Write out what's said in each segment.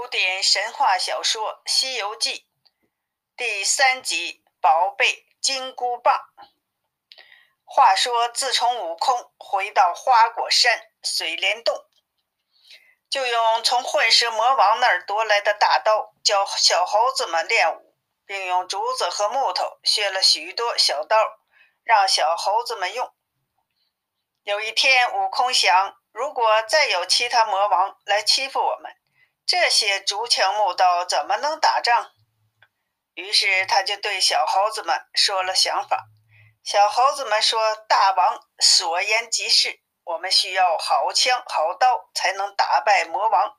古典神话小说《西游记》第三集《宝贝金箍棒》。话说，自从悟空回到花果山水帘洞，就用从混世魔王那儿夺来的大刀教小猴子们练武，并用竹子和木头削了许多小刀，让小猴子们用。有一天，悟空想，如果再有其他魔王来欺负我们，这些竹枪木刀怎么能打仗？于是他就对小猴子们说了想法。小猴子们说：“大王所言极是，我们需要好枪好刀才能打败魔王。”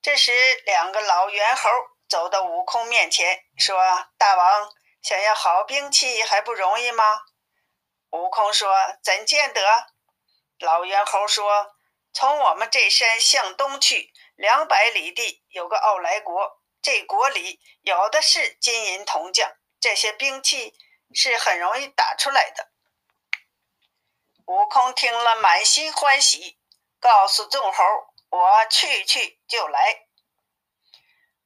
这时，两个老猿猴走到悟空面前，说：“大王想要好兵器还不容易吗？”悟空说：“怎见得？”老猿猴说：“从我们这山向东去。”两百里地有个傲来国，这国里有的是金银铜匠，这些兵器是很容易打出来的。悟空听了，满心欢喜，告诉众猴：“我去去就来。”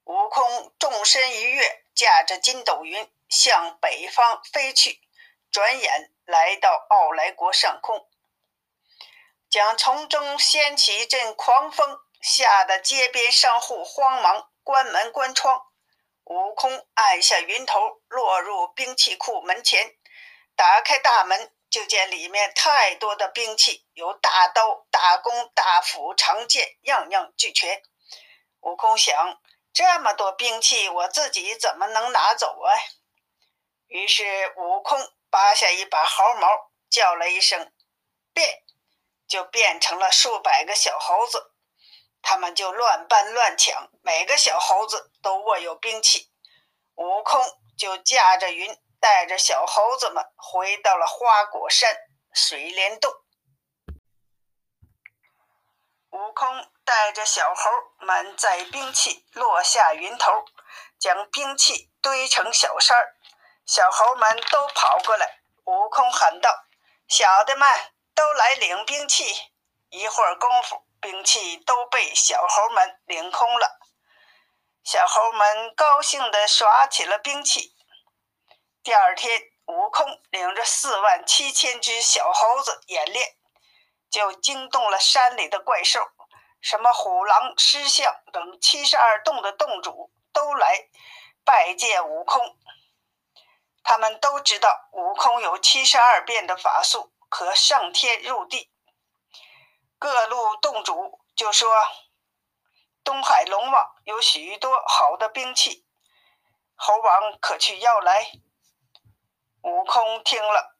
悟空纵身一跃，驾着筋斗云向北方飞去，转眼来到傲来国上空，将从中掀起一阵狂风。吓得街边商户慌忙关门关窗，悟空按下云头，落入兵器库门前，打开大门，就见里面太多的兵器，有大刀、大弓、大斧、长剑，样样俱全。悟空想：这么多兵器，我自己怎么能拿走啊？于是悟空拔下一把毫毛，叫了一声“变”，就变成了数百个小猴子。他们就乱搬乱抢，每个小猴子都握有兵器。悟空就驾着云，带着小猴子们回到了花果山水帘洞。悟空带着小猴们载兵器落下云头，将兵器堆成小山儿。小猴们都跑过来，悟空喊道：“小的们，都来领兵器！”一会儿功夫。兵器都被小猴们领空了，小猴们高兴地耍起了兵器。第二天，悟空领着四万七千只小猴子演练，就惊动了山里的怪兽，什么虎狼狮象等七十二洞的洞主都来拜见悟空。他们都知道悟空有七十二变的法术，可上天入地。各路洞主就说：“东海龙王有许多好的兵器，猴王可去要来。”悟空听了，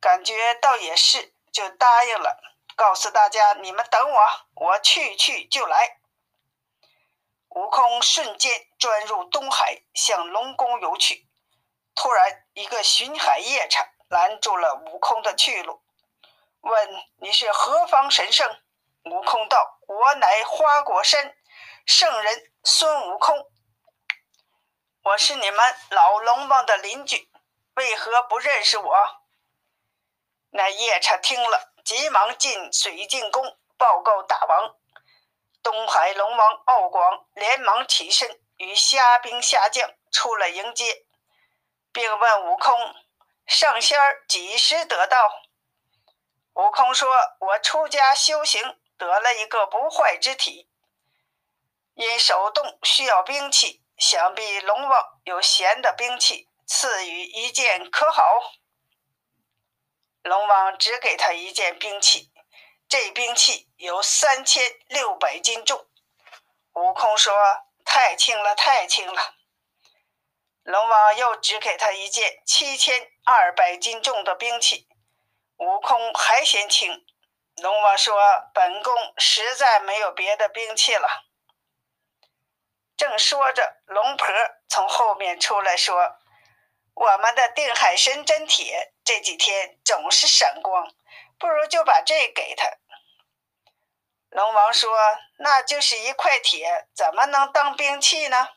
感觉倒也是，就答应了，告诉大家：“你们等我，我去去就来。”悟空瞬间钻入东海，向龙宫游去。突然，一个巡海夜叉拦住了悟空的去路，问：“你是何方神圣？”悟空道：“我乃花果山圣人孙悟空，我是你们老龙王的邻居，为何不认识我？”那夜叉听了，急忙进水晶宫报告大王。东海龙王敖广连忙起身，与虾兵虾将出来迎接，并问悟空：“上仙儿几时得道？”悟空说：“我出家修行。”得了一个不坏之体，因手动需要兵器，想必龙王有闲的兵器，赐予一件可好？龙王只给他一件兵器，这兵器有三千六百斤重。悟空说：“太轻了，太轻了。”龙王又只给他一件七千二百斤重的兵器，悟空还嫌轻。龙王说：“本宫实在没有别的兵器了。”正说着，龙婆从后面出来说：“我们的定海神针铁这几天总是闪光，不如就把这给他。”龙王说：“那就是一块铁，怎么能当兵器呢？”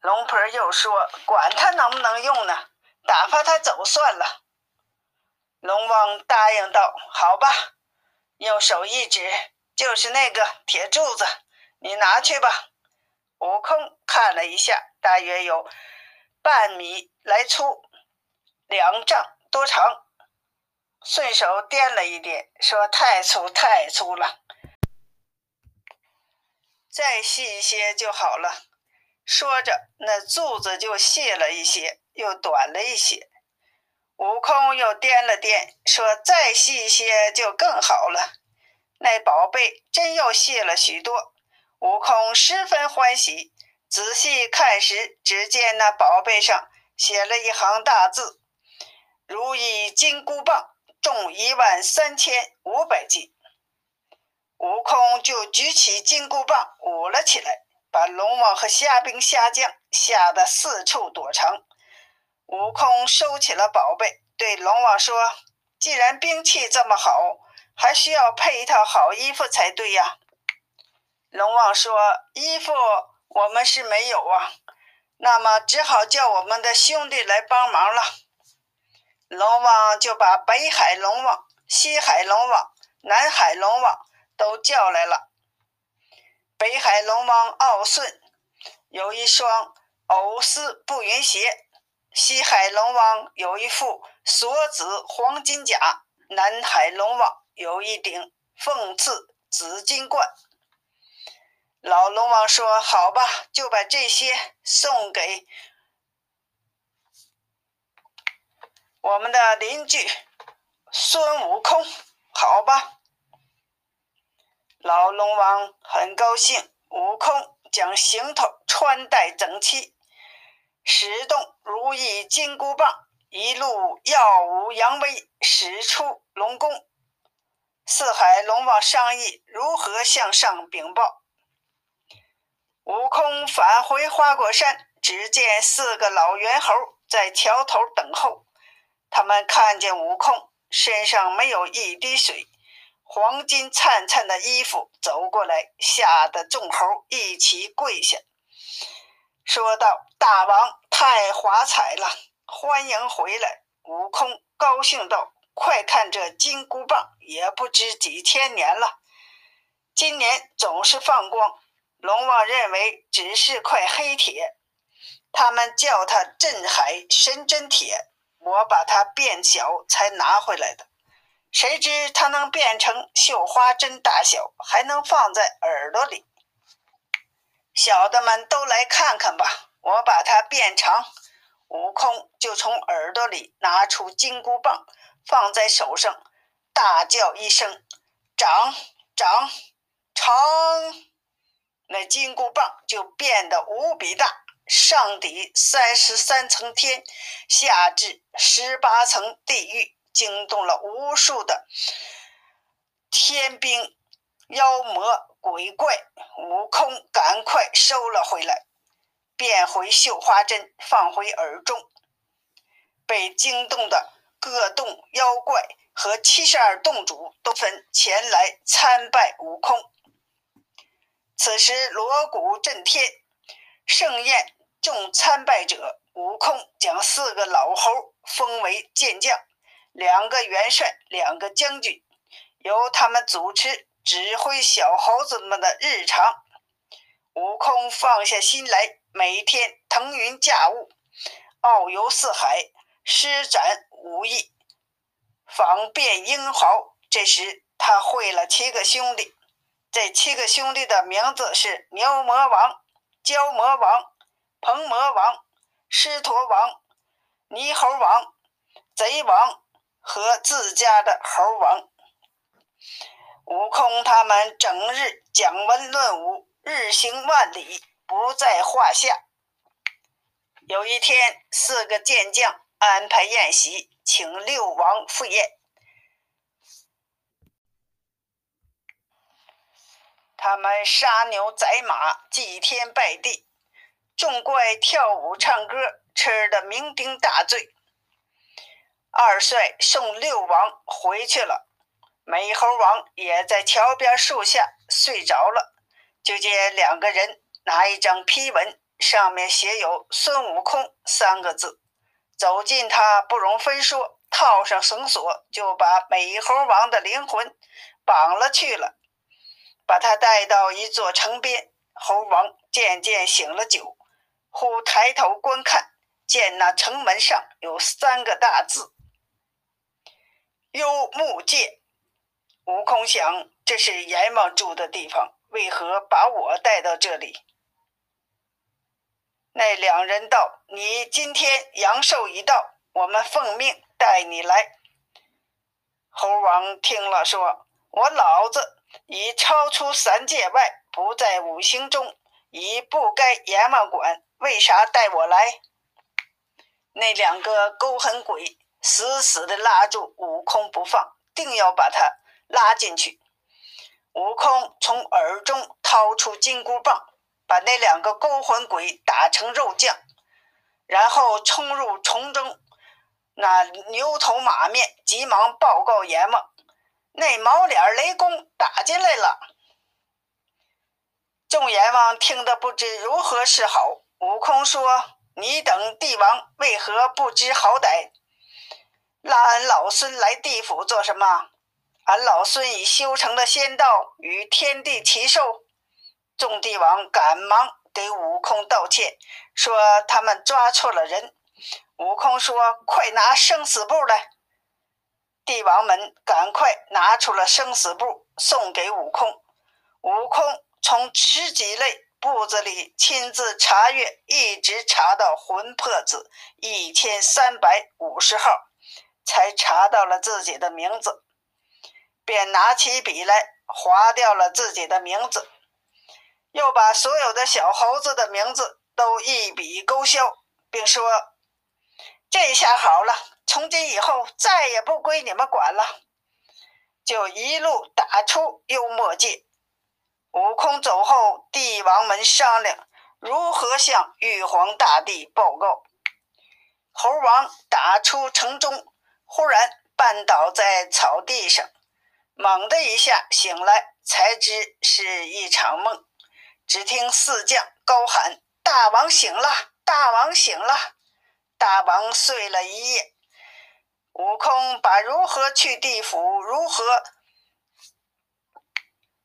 龙婆又说：“管他能不能用呢，打发他走算了。”龙王答应道：“好吧。”用手一指，就是那个铁柱子，你拿去吧。悟空看了一下，大约有半米来粗，两丈多长，顺手掂了一掂，说：“太粗，太粗了，再细一些就好了。”说着，那柱子就细了一些，又短了一些。悟空又掂了掂，说：“再细些就更好了。”那宝贝真又细了许多。悟空十分欢喜，仔细看时，只见那宝贝上写了一行大字：“如意金箍棒，重一万三千五百斤。”悟空就举起金箍棒舞了起来。把龙王和虾兵虾将吓得四处躲藏。悟空收起了宝贝，对龙王说：“既然兵器这么好，还需要配一套好衣服才对呀。”龙王说：“衣服我们是没有啊，那么只好叫我们的兄弟来帮忙了。”龙王就把北海龙王、西海龙王、南海龙王都叫来了。北海龙王敖顺有一双藕丝步云鞋，西海龙王有一副锁子黄金甲，南海龙王有一顶凤翅紫金冠。老龙王说：“好吧，就把这些送给我们的邻居孙悟空，好吧。”老龙王很高兴，悟空将行头穿戴整齐，使动如意金箍棒，一路耀武扬威，使出龙宫。四海龙王商议如何向上禀报。悟空返回花果山，只见四个老猿猴在桥头等候。他们看见悟空身上没有一滴水。黄金灿灿的衣服走过来，吓得众猴一起跪下，说道：“大王太华彩了，欢迎回来！”悟空高兴道：“快看这金箍棒，也不知几千年了，今年总是放光。龙王认为只是块黑铁，他们叫它镇海神针铁，我把它变小才拿回来的。”谁知它能变成绣花针大小，还能放在耳朵里。小的们都来看看吧，我把它变长。悟空就从耳朵里拿出金箍棒，放在手上，大叫一声：“长长长！”那金箍棒就变得无比大，上抵三十三层天，下至十八层地狱。惊动了无数的天兵、妖魔鬼怪，悟空赶快收了回来，变回绣花针，放回耳中。被惊动的各洞妖怪和七十二洞主都分前来参拜悟空。此时锣鼓震天，盛宴众参拜者，悟空将四个老猴封为健将。两个元帅，两个将军，由他们主持指挥小猴子们的日常。悟空放下心来，每天腾云驾雾，遨游四海，施展武艺，访遍英豪。这时，他会了七个兄弟，这七个兄弟的名字是牛魔王、蛟魔王、鹏魔王、狮驼王、猕猴王、贼王。和自家的猴王，悟空他们整日讲文论武，日行万里，不在话下。有一天，四个健将安排宴席，请六王赴宴。他们杀牛宰马，祭天拜地，众怪跳舞唱歌，吃得酩酊大醉。二帅送六王回去了，美猴王也在桥边树下睡着了。就见两个人拿一张批文，上面写有“孙悟空”三个字，走近他不容分说，套上绳索就把美猴王的灵魂绑了去了。把他带到一座城边。猴王渐渐醒了酒，忽抬头观看，见那城门上有三个大字：“幽木界。”悟空想，这是阎王住的地方，为何把我带到这里？那两人道：“你今天阳寿已到，我们奉命带你来。”猴王听了说：“我老子已超出三界外，不在五行中，已不该阎王管，为啥带我来？”那两个勾魂鬼死死地拉住悟空不放，定要把他拉进去。悟空从耳中掏出金箍棒。把那两个勾魂鬼打成肉酱，然后冲入丛中，那牛头马面，急忙报告阎王：“那毛脸雷公打进来了。”众阎王听得不知如何是好。悟空说：“你等帝王为何不知好歹？拉俺老孙来地府做什么？俺老孙已修成了仙道，与天地齐寿。”众帝王赶忙给悟空道歉，说他们抓错了人。悟空说：“快拿生死簿来！”帝王们赶快拿出了生死簿，送给悟空。悟空从十几类簿子里亲自查阅，一直查到魂魄字一千三百五十号，才查到了自己的名字，便拿起笔来划掉了自己的名字。又把所有的小猴子的名字都一笔勾销，并说：“这下好了，从今以后再也不归你们管了。”就一路打出幽默界。悟空走后，帝王们商量如何向玉皇大帝报告。猴王打出城中，忽然绊倒在草地上，猛的一下醒来，才知是一场梦。只听四将高喊：“大王醒了！大王醒了！”大王睡了一夜。悟空把如何去地府、如何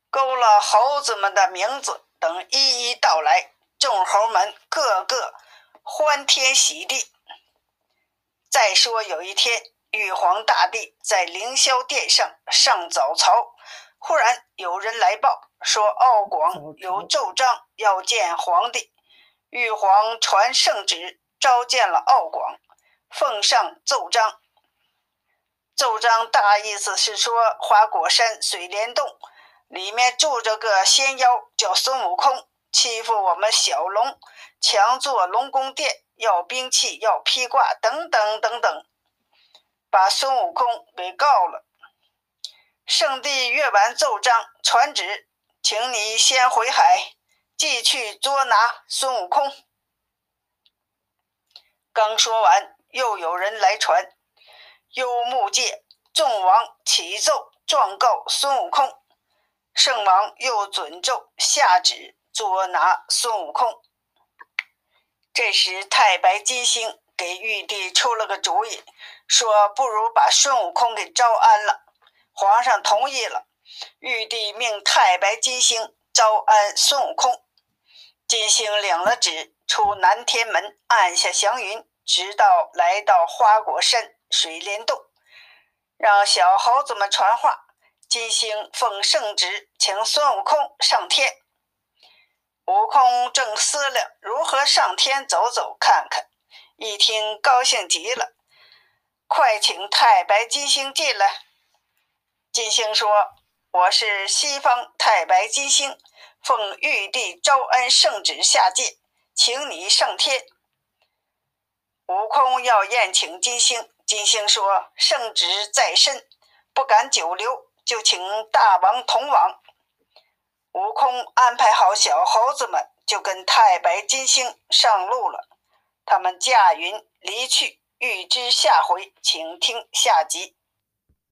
勾了猴子们的名字等一一道来，众猴们个个欢天喜地。再说有一天，玉皇大帝在凌霄殿上上早朝，忽然有人来报。说敖广有奏章要见皇帝，玉皇传圣旨召见了敖广，奉上奏章。奏章大意思是说，花果山水帘洞里面住着个仙妖，叫孙悟空，欺负我们小龙，强做龙宫殿，要兵器，要披挂，等等等等，把孙悟空给告了。圣帝阅完奏章，传旨。请你先回海，继续捉拿孙悟空。刚说完，又有人来传：幽木界众王启奏状告孙悟空。圣王又准奏下旨捉拿孙悟空。这时，太白金星给玉帝出了个主意，说不如把孙悟空给招安了。皇上同意了。玉帝命太白金星招安孙悟空，金星领了旨，出南天门，按下祥云，直到来到花果山水帘洞，让小猴子们传话。金星奉圣旨，请孙悟空上天。悟空正思量如何上天走走看看，一听高兴极了，快请太白金星进来。金星说。我是西方太白金星，奉玉帝招安圣旨下界，请你上天。悟空要宴请金星，金星说：“圣旨在身，不敢久留，就请大王同往。”悟空安排好小猴子们，就跟太白金星上路了。他们驾云离去，欲知下回，请听下集。